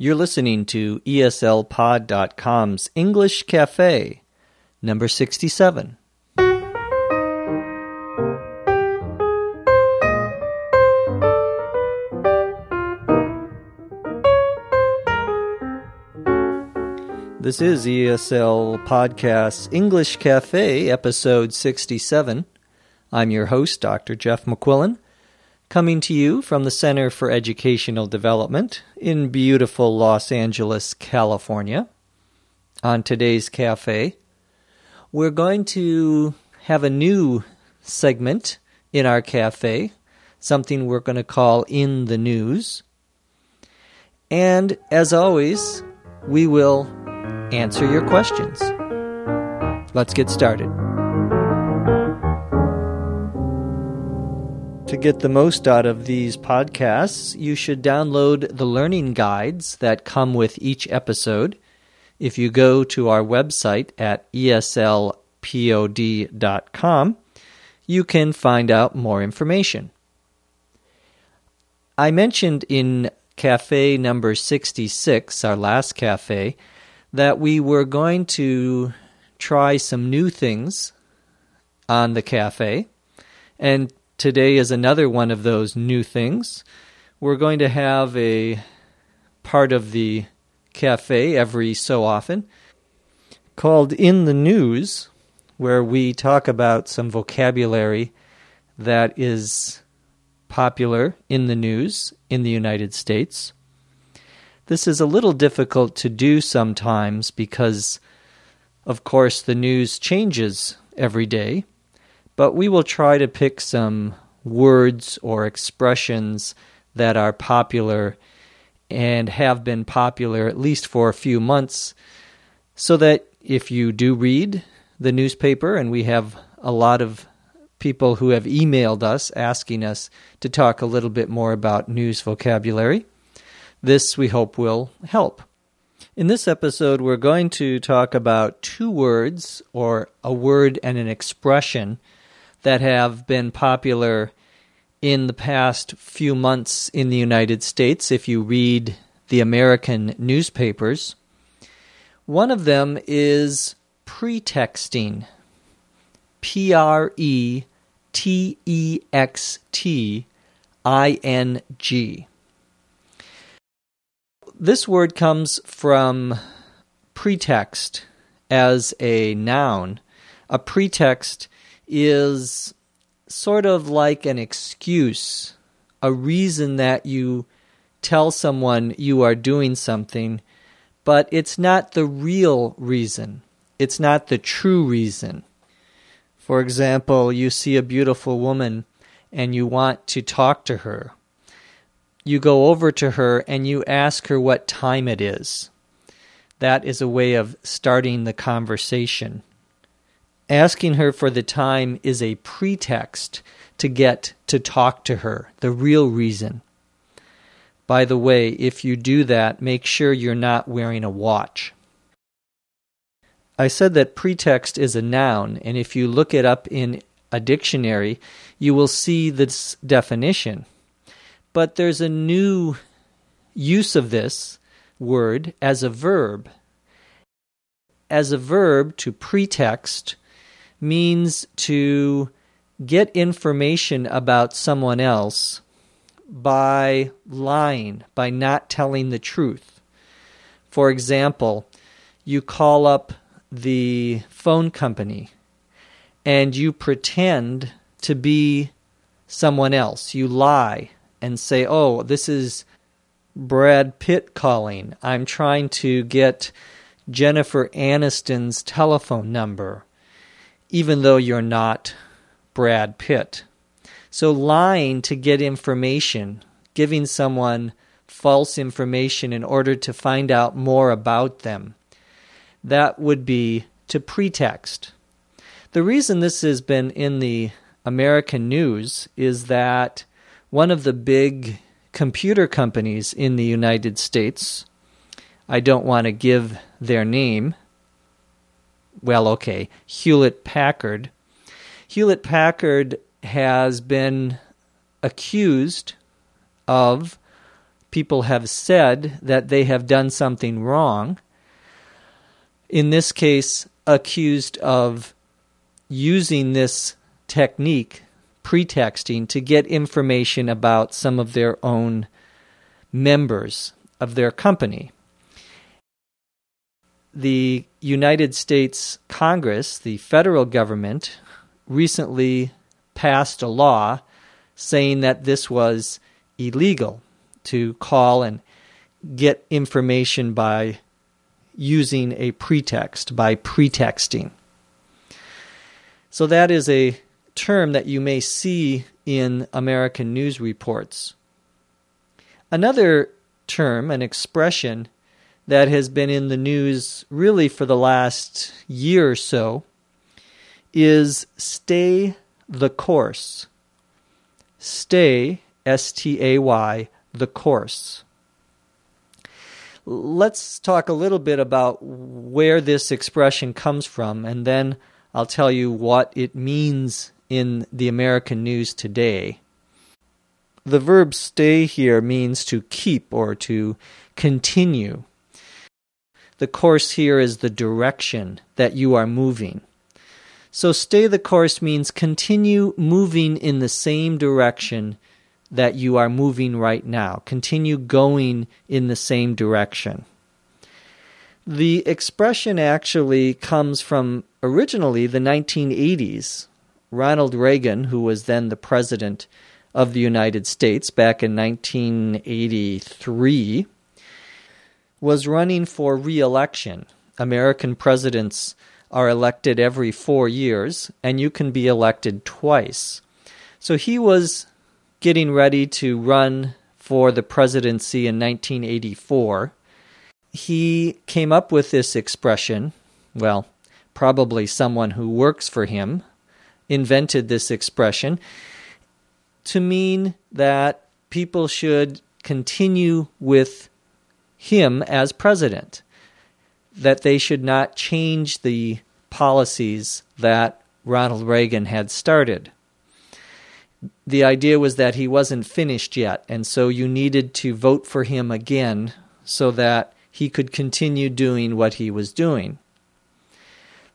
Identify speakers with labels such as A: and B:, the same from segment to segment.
A: You're listening to ESLPod.com's English Cafe, number 67. This is ESL Podcast's English Cafe, episode 67. I'm your host, Dr. Jeff McQuillan coming to you from the Center for Educational Development in beautiful Los Angeles, California. On today's cafe, we're going to have a new segment in our cafe, something we're going to call In the News. And as always, we will answer your questions. Let's get started. To get the most out of these podcasts, you should download the learning guides that come with each episode. If you go to our website at eslpod.com, you can find out more information. I mentioned in cafe number 66, our last cafe, that we were going to try some new things on the cafe. And today is another one of those new things. We're going to have a part of the cafe every so often called In the News, where we talk about some vocabulary that is popular in the news in the United States. This is a little difficult to do sometimes because, of course, the news changes every day but we will try to pick some words or expressions that are popular and have been popular at least for a few months so that if you do read the newspaper, and we have a lot of people who have emailed us asking us to talk a little bit more about news vocabulary, this we hope will help. In this episode, we're going to talk about two words or a word and an expression that have been popular in the past few months in the United States, if you read the American newspapers. One of them is pretexting. P R E T E X T I N G. This word comes from pretext as a noun. A pretext is sort of like an excuse, a reason that you tell someone you are doing something, but it's not the real reason. It's not the true reason. For example, you see a beautiful woman and you want to talk to her. You go over to her and you ask her what time it is. That is a way of starting the conversation. Asking her for the time is a pretext to get to talk to her, the real reason. By the way, if you do that, make sure you're not wearing a watch. I said that pretext is a noun, and if you look it up in a dictionary, you will see this definition. But there's a new use of this word as a verb. As a verb, to pretext means to get information about someone else by lying, by not telling the truth. For example, you call up the phone company and you pretend to be someone else. You lie and say, Oh, this is Brad Pitt calling. I'm trying to get Jennifer Aniston's telephone number even though you're not Brad Pitt. So, lying to get information, giving someone false information in order to find out more about them, that would be to pretext. The reason this has been in the American news is that one of the big computer companies in the United States, I don't want to give their name, well, okay, Hewlett Packard. Hewlett Packard has been accused of people have said that they have done something wrong, in this case, accused of using this technique, pretexting, to get information about some of their own members of their company. The United States Congress, the federal government, recently passed a law saying that this was illegal to call and get information by using a pretext, by pretexting. So that is a term that you may see in American news reports. Another term, an expression that has been in the news really for the last year or so, is stay the course. Stay, S T A Y, the course. Let's talk a little bit about where this expression comes from, and then I'll tell you what it means in the American news today. The verb stay here means to keep or to continue. The course here is the direction that you are moving. So, stay the course means continue moving in the same direction that you are moving right now. Continue going in the same direction. The expression actually comes from originally the 1980s. Ronald Reagan, who was then the president of the United States back in 1983, was running for re election. American presidents are elected every four years, and you can be elected twice. So he was getting ready to run for the presidency in 1984. He came up with this expression. Well, probably someone who works for him invented this expression to mean that people should continue with him as president, that they should not change the policies that Ronald Reagan had started the idea was that he wasn't finished yet, and so you needed to vote for him again so that he could continue doing what he was doing.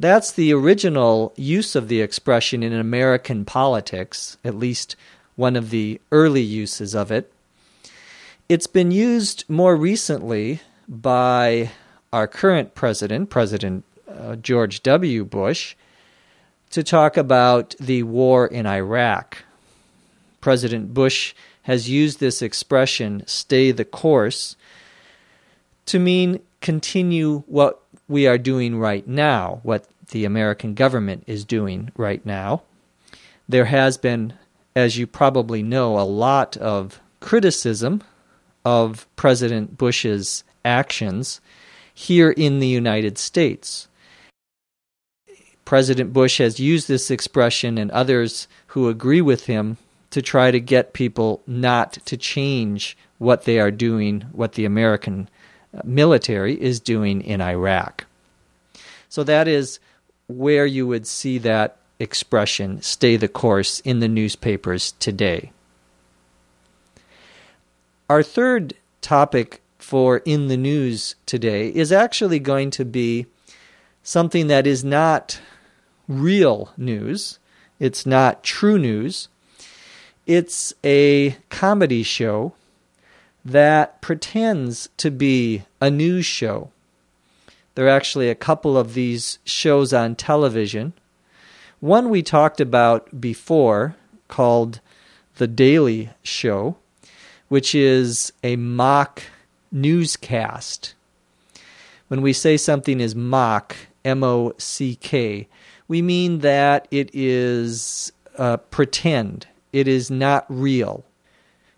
A: That's the original use of the expression in American politics, at least one of the early uses of it. It's been used more recently by our current president, President uh, George W. Bush, to talk about the war in Iraq. President Bush has used this expression, stay the course, to mean continue what we are doing right now, what the American government is doing right now. There has been, as you probably know, a lot of criticism of President Bush's actions here in the United States. President Bush has used this expression, and others who agree with him to try to get people not to change what they are doing, what the American uh, military is doing in Iraq. So that is where you would see that expression, stay the course, in the newspapers today. Our third topic for In the News today is actually going to be something that is not real news, it's not true news, it's a comedy show that pretends to be a news show. There are actually a couple of these shows on television. One we talked about before called The Daily Show, which is a mock newscast. When we say something is mock, M O C K, we mean that it is uh, pretend it is not real.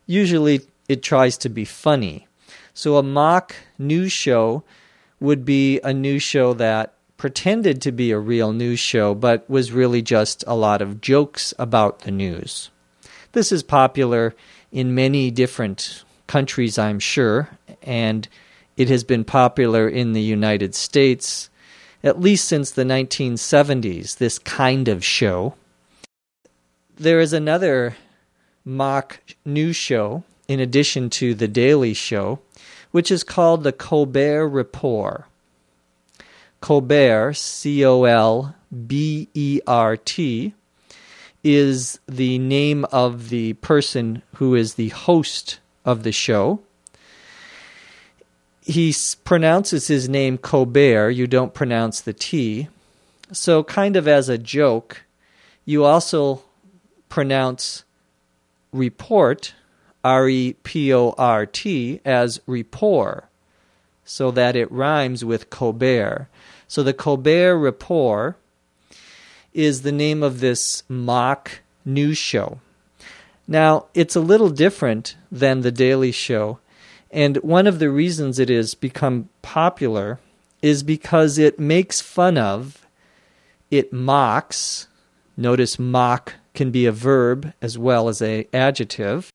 A: Usually it tries to be funny. So a mock news show would be a news show that pretended to be a real news show but was really just a lot of jokes about the news. This is popular in many different countries, I'm sure, and it has been popular in the United States at least since the 1970s, this kind of show there is another mock news show. in addition to The Daily Show, which is called the Colbert Report. Colbert, C O L B E R T, is the name of the person who is the host of the show. He pronounces his name Colbert, you don't pronounce the T. So, kind of as a joke, you also pronounce report, R E P O R T, as report, so that it rhymes with Colbert. So, the Colbert Report is the name of this mock news show. Now, it's a little different than The Daily Show, and one of the reasons it has become popular is because it makes fun of, it mocks, notice mock can be a verb as well as a adjective.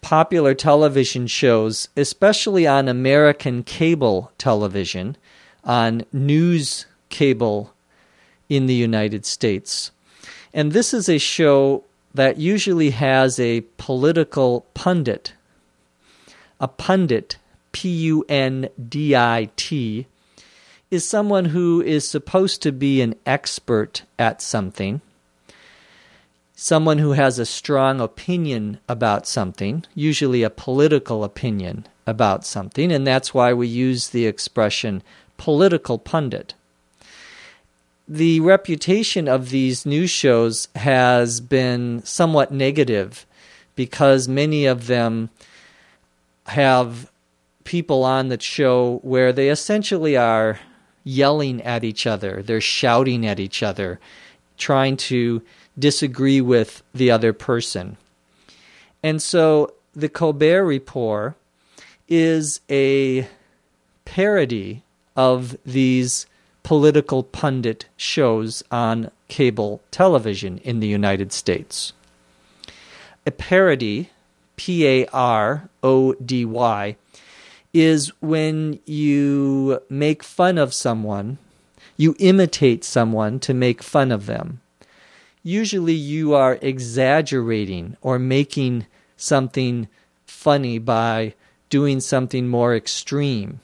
A: Popular television shows, especially on American cable television, on news cable in the United States. And this is a show that usually has a political pundit. A pundit, P U N D I T, is someone who is supposed to be an expert at something, someone who has a strong opinion about something, usually a political opinion about something, and that's why we use the expression political pundit the reputation of these news shows has been somewhat negative because many of them have people on the show where they essentially are yelling at each other, they're shouting at each other, trying to disagree with the other person. And so the Colbert Report is a parody of these political pundit shows on cable television in the United States. A parody, P A R O D Y, is when you make fun of someone, you imitate someone to make fun of them. Usually you are exaggerating or making something funny by doing something more extreme.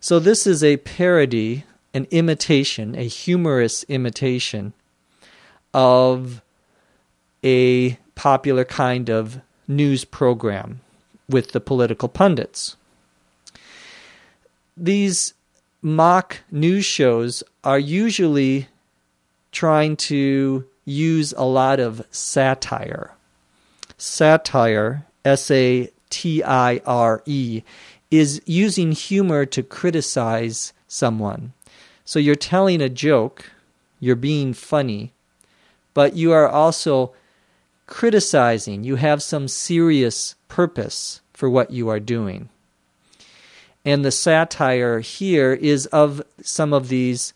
A: So, this is a parody an imitation, a humorous imitation of a popular kind of news program with the political pundits. These mock news shows are usually trying to use a lot of satire. Satire, S A T I R E, is using humor to criticize someone. So you're telling a joke, you're being funny, but you are also criticizing. You have some serious purpose for what you are doing. And the satire here is of some of these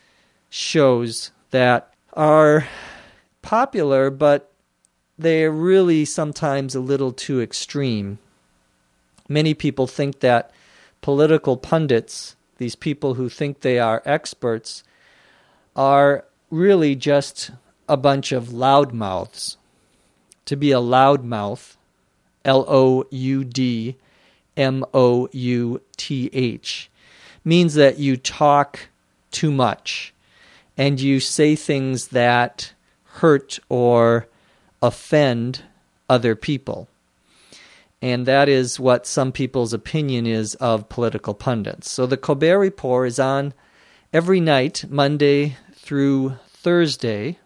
A: shows that are popular, but they're really sometimes a little too extreme. Many people think that political pundits these people who think they are experts, are really just a bunch of loudmouths. To be a loudmouth, L O U D M O U T H, means that you talk too much and you say things that hurt or offend other people. And that is what some people's opinion is of political pundits. So the Colbert Report is on every night, Monday through Thursday,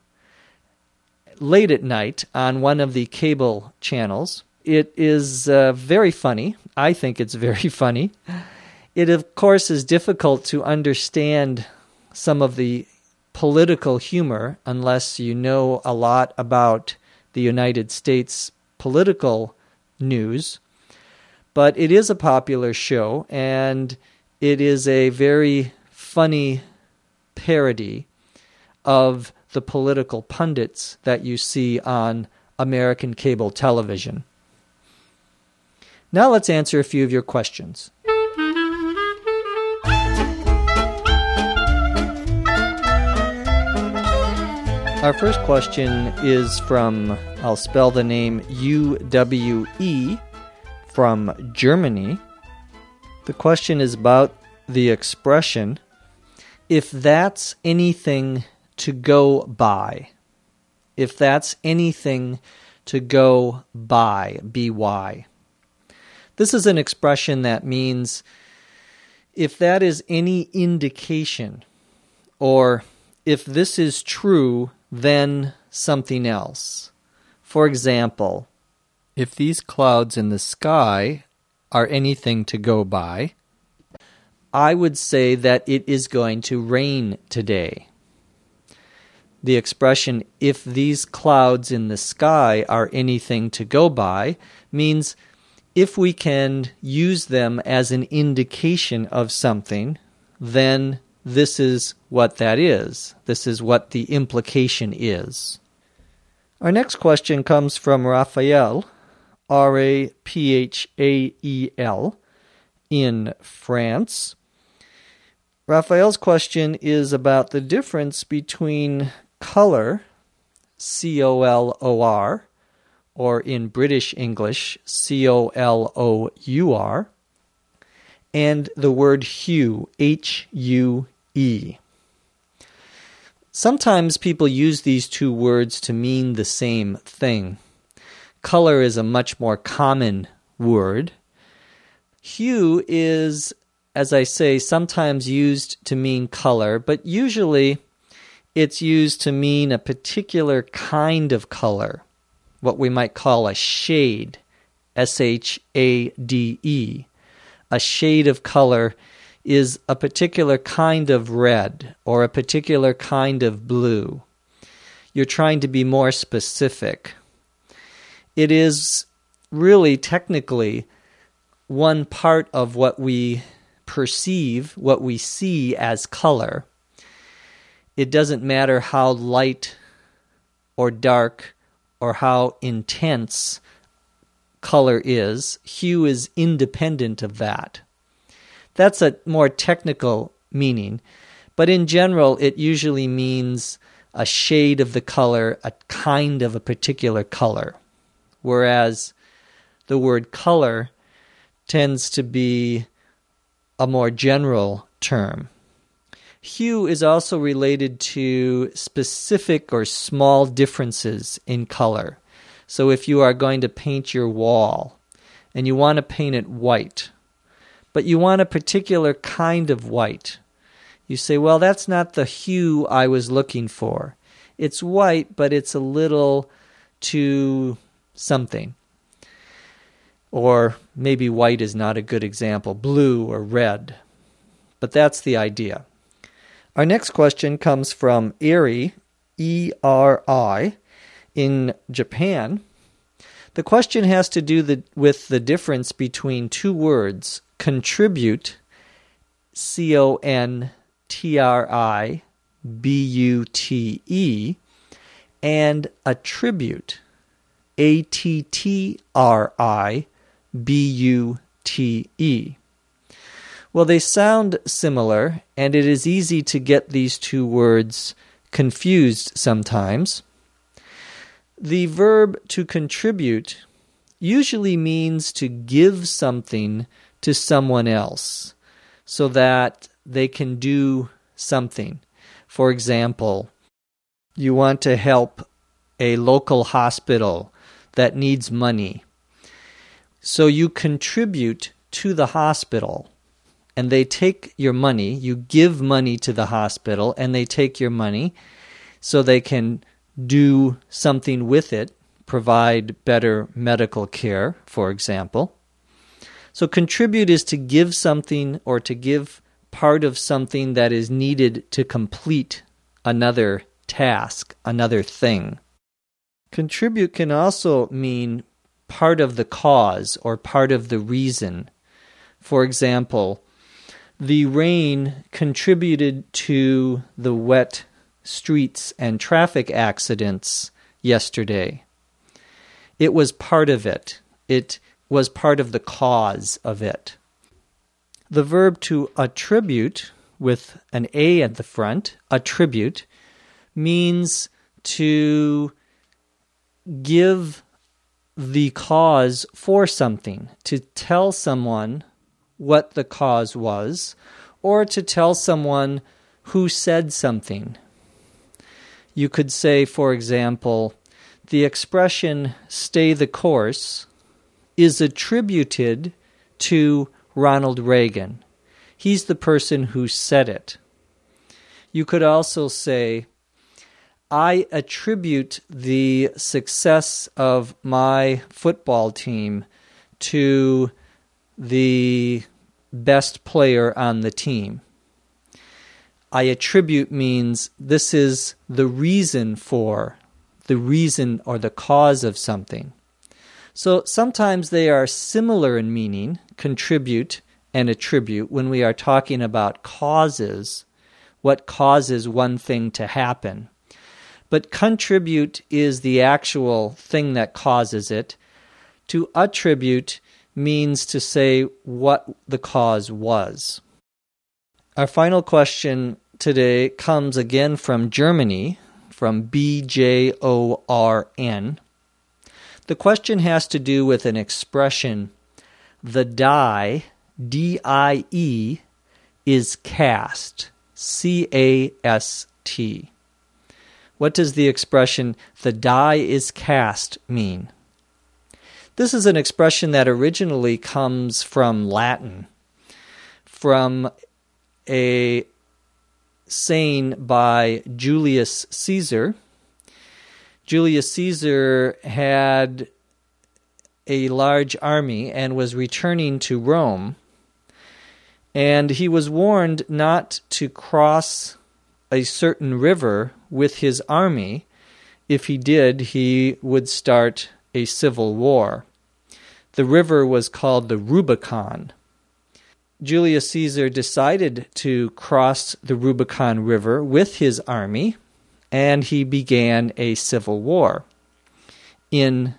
A: late at night on one of the cable channels. It is uh, very funny. I think it's very funny. It, of course, is difficult to understand some of the political humor unless you know a lot about the United States political news. But it is a popular show, and it is a very funny parody of the political pundits that you see on American cable television. Now let's answer a few of your questions. Our first question is from, I'll spell the name U W E, from Germany. The question is about the expression if that's anything to go by. If that's anything to go by, by. This is an expression that means if that is any indication, or if this is true, then something else. For example, if these clouds in the sky are anything to go by, I would say that it is going to rain today. The expression, if these clouds in the sky are anything to go by, means if we can use them as an indication of something, then this is what that is. This is what the implication is. Our next question comes from Raphael, R A P H A E L, in France. Raphael's question is about the difference between color, C O L O R, or in British English, C O L O U R, and the word hue, H U E. Sometimes people use these two words to mean the same thing. Color is a much more common word. Hue is as I say, sometimes used to mean color, but usually it's used to mean a particular kind of color, what we might call a shade, S H A D E. A shade of color is a particular kind of red or a particular kind of blue. You're trying to be more specific. It is really technically one part of what we perceive, what we see as color. It doesn't matter how light or dark or how intense color is, hue is independent of that. That's a more technical meaning, but in general, it usually means a shade of the color, a kind of a particular color. Whereas the word color tends to be a more general term. Hue is also related to specific or small differences in color. So if you are going to paint your wall and you want to paint it white, but you want a particular kind of white, you say, well, that's not the hue I was looking for. It's white, but it's a little too something. Or maybe white is not a good example, blue or red. But that's the idea. Our next question comes from Eri, E R I, in Japan. The question has to do the, with the difference between two words contribute, C O N T R I B U T E, and attribute, A T T R I B U T E. Well, they sound similar, and it is easy to get these two words confused sometimes. The verb to contribute usually means to give something to someone else so that they can do something. For example, you want to help a local hospital that needs money so you contribute to the hospital and they take your money, you give money to the hospital and they take your money so they can do something with it, provide better medical care, for example. So contribute is to give something or to give part of something that is needed to complete another task, another thing. Contribute can also mean part of the cause or part of the reason. For example, the rain contributed to the wet streets and traffic accidents yesterday. It was part of it. It was part of the cause of it. The verb to attribute, with an A at the front, attribute, means to give the cause for something, to tell someone what the cause was, or to tell someone who said something. You could say, for example, the expression stay the course is attributed to Ronald Reagan. He's the person who said it. You could also say, I attribute the success of my football team to the best player on the team. I attribute means this is the reason for, the reason or the cause of something. So sometimes they are similar in meaning, contribute and attribute, when we are talking about causes, what causes one thing to happen. But contribute is the actual thing that causes it. To attribute means to say what the cause was. Our final question today comes again from Germany, from BJORN. The question has to do with an expression, the die, D I E, is cast, C A S T. What does the expression, the die is cast, mean? This is an expression that originally comes from Latin, from a saying by Julius Caesar. Julius Caesar had a large army and was returning to Rome, and he was warned not to cross a certain river with his army. If he did, he would start a civil war. The river was called the Rubicon. Julius Caesar decided to cross the Rubicon River with his army, and he began a civil war in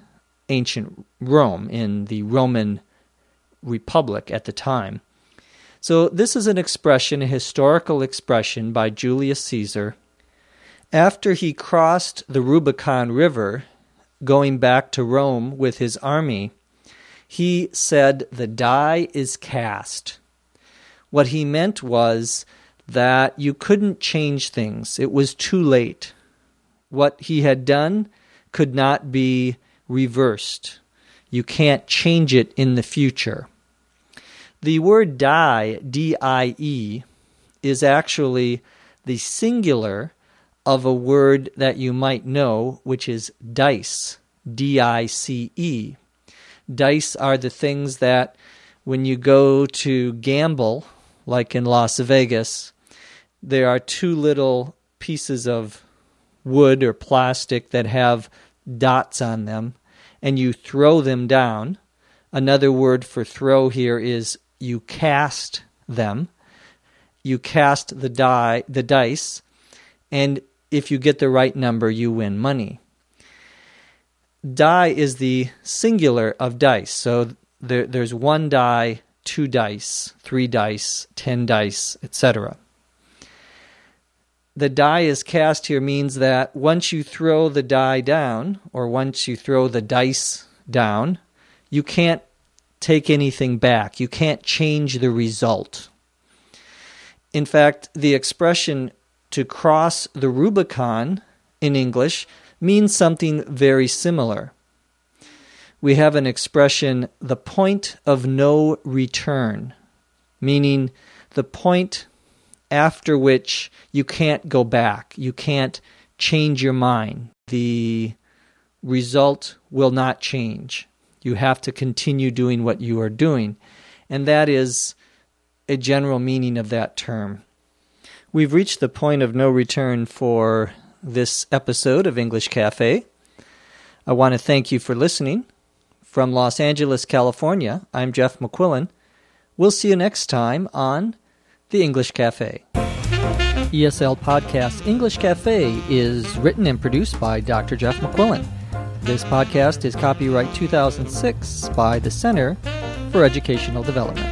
A: ancient Rome, in the Roman Republic at the time. So, this is an expression, a historical expression by Julius Caesar. After he crossed the Rubicon River, going back to Rome with his army, he said, The die is cast. What he meant was that you couldn't change things, it was too late. What he had done could not be reversed. You can't change it in the future. The word die, D I E, is actually the singular of a word that you might know, which is dice, D I C E. Dice are the things that when you go to gamble, like in Las Vegas, there are two little pieces of wood or plastic that have dots on them, and you throw them down. Another word for throw here is you cast them. You cast the die, the dice, and if you get the right number, you win money. Die is the singular of dice. So there, there's one die, two dice, three dice, ten dice, etc. The die is cast here means that once you throw the die down, or once you throw the dice down, you can't take anything back. You can't change the result. In fact, the expression to cross the Rubicon in English means something very similar. We have an expression, the point of no return, meaning the point after which you can't go back, you can't change your mind. The result will not change. You have to continue doing what you are doing. And that is a general meaning of that term. We've reached the point of no return for this episode of English Cafe. I want to thank you for listening. From Los Angeles, California, I'm Jeff McQuillan. We'll see you next time on The English Cafe. ESL Podcast English Cafe is written and produced by Dr. Jeff McQuillan. This podcast is copyright 2006 by the Center for Educational Development.